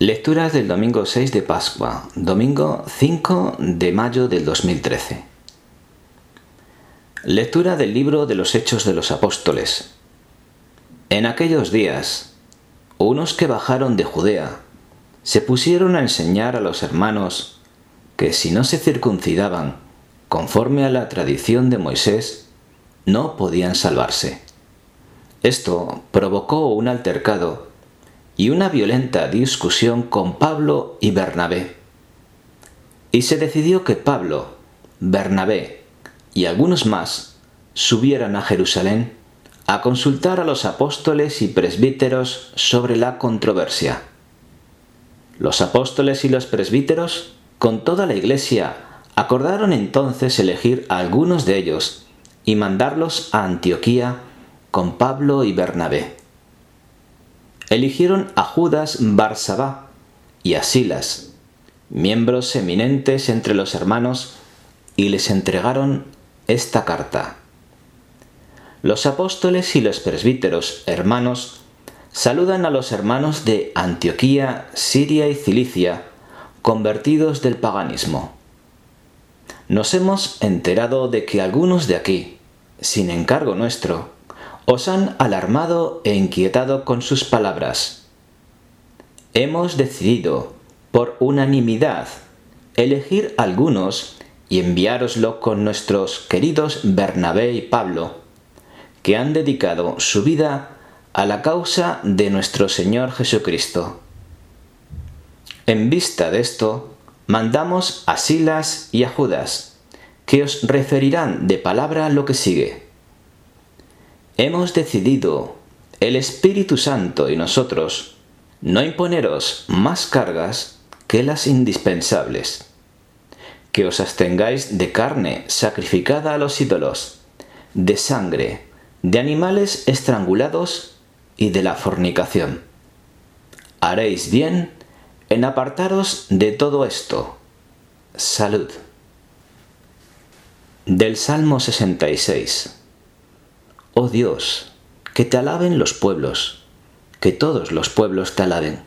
Lecturas del domingo 6 de Pascua, domingo 5 de mayo del 2013. Lectura del libro de los Hechos de los Apóstoles. En aquellos días, unos que bajaron de Judea se pusieron a enseñar a los hermanos que si no se circuncidaban conforme a la tradición de Moisés, no podían salvarse. Esto provocó un altercado y una violenta discusión con Pablo y Bernabé. Y se decidió que Pablo, Bernabé y algunos más subieran a Jerusalén a consultar a los apóstoles y presbíteros sobre la controversia. Los apóstoles y los presbíteros, con toda la iglesia, acordaron entonces elegir a algunos de ellos y mandarlos a Antioquía con Pablo y Bernabé eligieron a Judas Barsabá y a Silas, miembros eminentes entre los hermanos, y les entregaron esta carta. Los apóstoles y los presbíteros hermanos saludan a los hermanos de Antioquía, Siria y Cilicia, convertidos del paganismo. Nos hemos enterado de que algunos de aquí, sin encargo nuestro, os han alarmado e inquietado con sus palabras. Hemos decidido, por unanimidad, elegir algunos y enviároslo con nuestros queridos Bernabé y Pablo, que han dedicado su vida a la causa de nuestro Señor Jesucristo. En vista de esto, mandamos a Silas y a Judas, que os referirán de palabra lo que sigue hemos decidido, el Espíritu Santo y nosotros, no imponeros más cargas que las indispensables, que os abstengáis de carne sacrificada a los ídolos, de sangre, de animales estrangulados y de la fornicación. Haréis bien en apartaros de todo esto. Salud. Del Salmo 66. Oh Dios, que te alaben los pueblos, que todos los pueblos te alaben.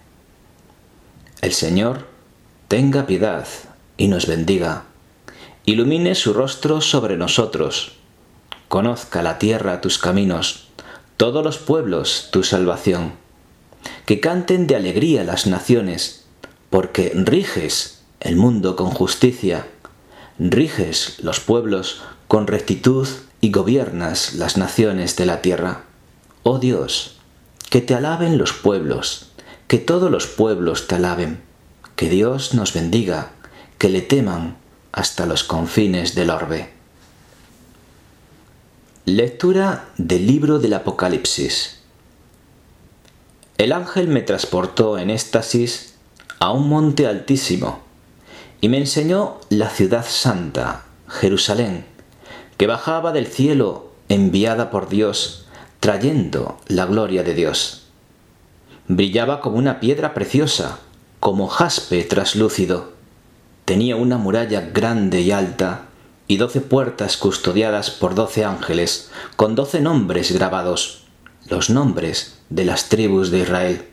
El Señor tenga piedad y nos bendiga, ilumine su rostro sobre nosotros, conozca la tierra tus caminos, todos los pueblos tu salvación, que canten de alegría las naciones, porque riges el mundo con justicia, riges los pueblos con rectitud y gobiernas las naciones de la tierra. Oh Dios, que te alaben los pueblos, que todos los pueblos te alaben, que Dios nos bendiga, que le teman hasta los confines del orbe. Lectura del libro del Apocalipsis. El ángel me transportó en éxtasis a un monte altísimo y me enseñó la ciudad santa, Jerusalén que bajaba del cielo enviada por Dios, trayendo la gloria de Dios. Brillaba como una piedra preciosa, como jaspe traslúcido. Tenía una muralla grande y alta, y doce puertas custodiadas por doce ángeles, con doce nombres grabados, los nombres de las tribus de Israel.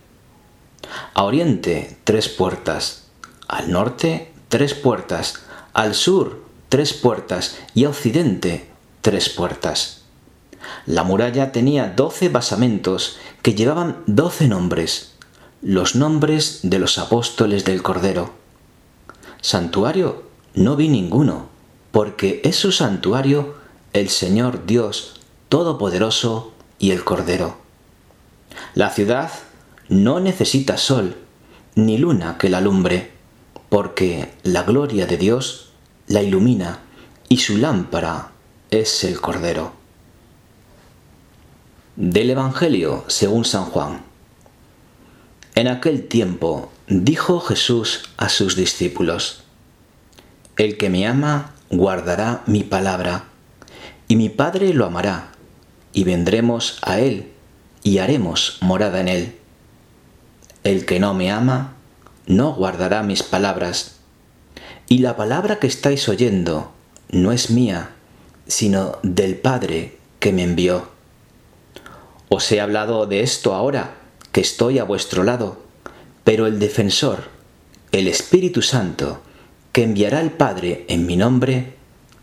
A oriente tres puertas, al norte tres puertas, al sur tres puertas y a occidente tres puertas. La muralla tenía doce basamentos que llevaban doce nombres, los nombres de los apóstoles del Cordero. Santuario no vi ninguno, porque es su santuario el Señor Dios Todopoderoso y el Cordero. La ciudad no necesita sol ni luna que la alumbre, porque la gloria de Dios la ilumina y su lámpara es el Cordero. Del Evangelio según San Juan. En aquel tiempo dijo Jesús a sus discípulos, El que me ama guardará mi palabra, y mi Padre lo amará, y vendremos a él, y haremos morada en él. El que no me ama, no guardará mis palabras, y la palabra que estáis oyendo no es mía, sino del Padre que me envió. Os he hablado de esto ahora, que estoy a vuestro lado, Pero el defensor, el Espíritu Santo, que enviará el Padre en mi nombre,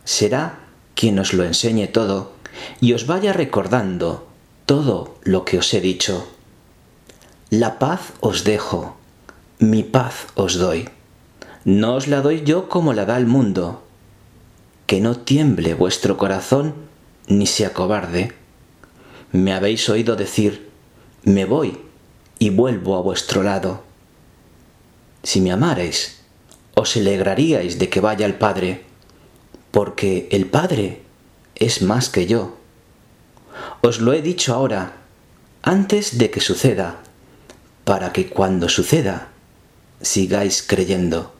será quien os lo enseñe todo y os vaya recordando todo lo que os he dicho. La paz os dejo, mi paz os doy. No os la doy yo como la da el mundo. Que no tiemble vuestro corazón ni sea cobarde. Me habéis oído decir, me voy y vuelvo a vuestro lado. Si me amarais, os alegraríais de que vaya el Padre, porque el Padre es más que yo. Os lo he dicho ahora, antes de que suceda, para que cuando suceda, sigáis creyendo.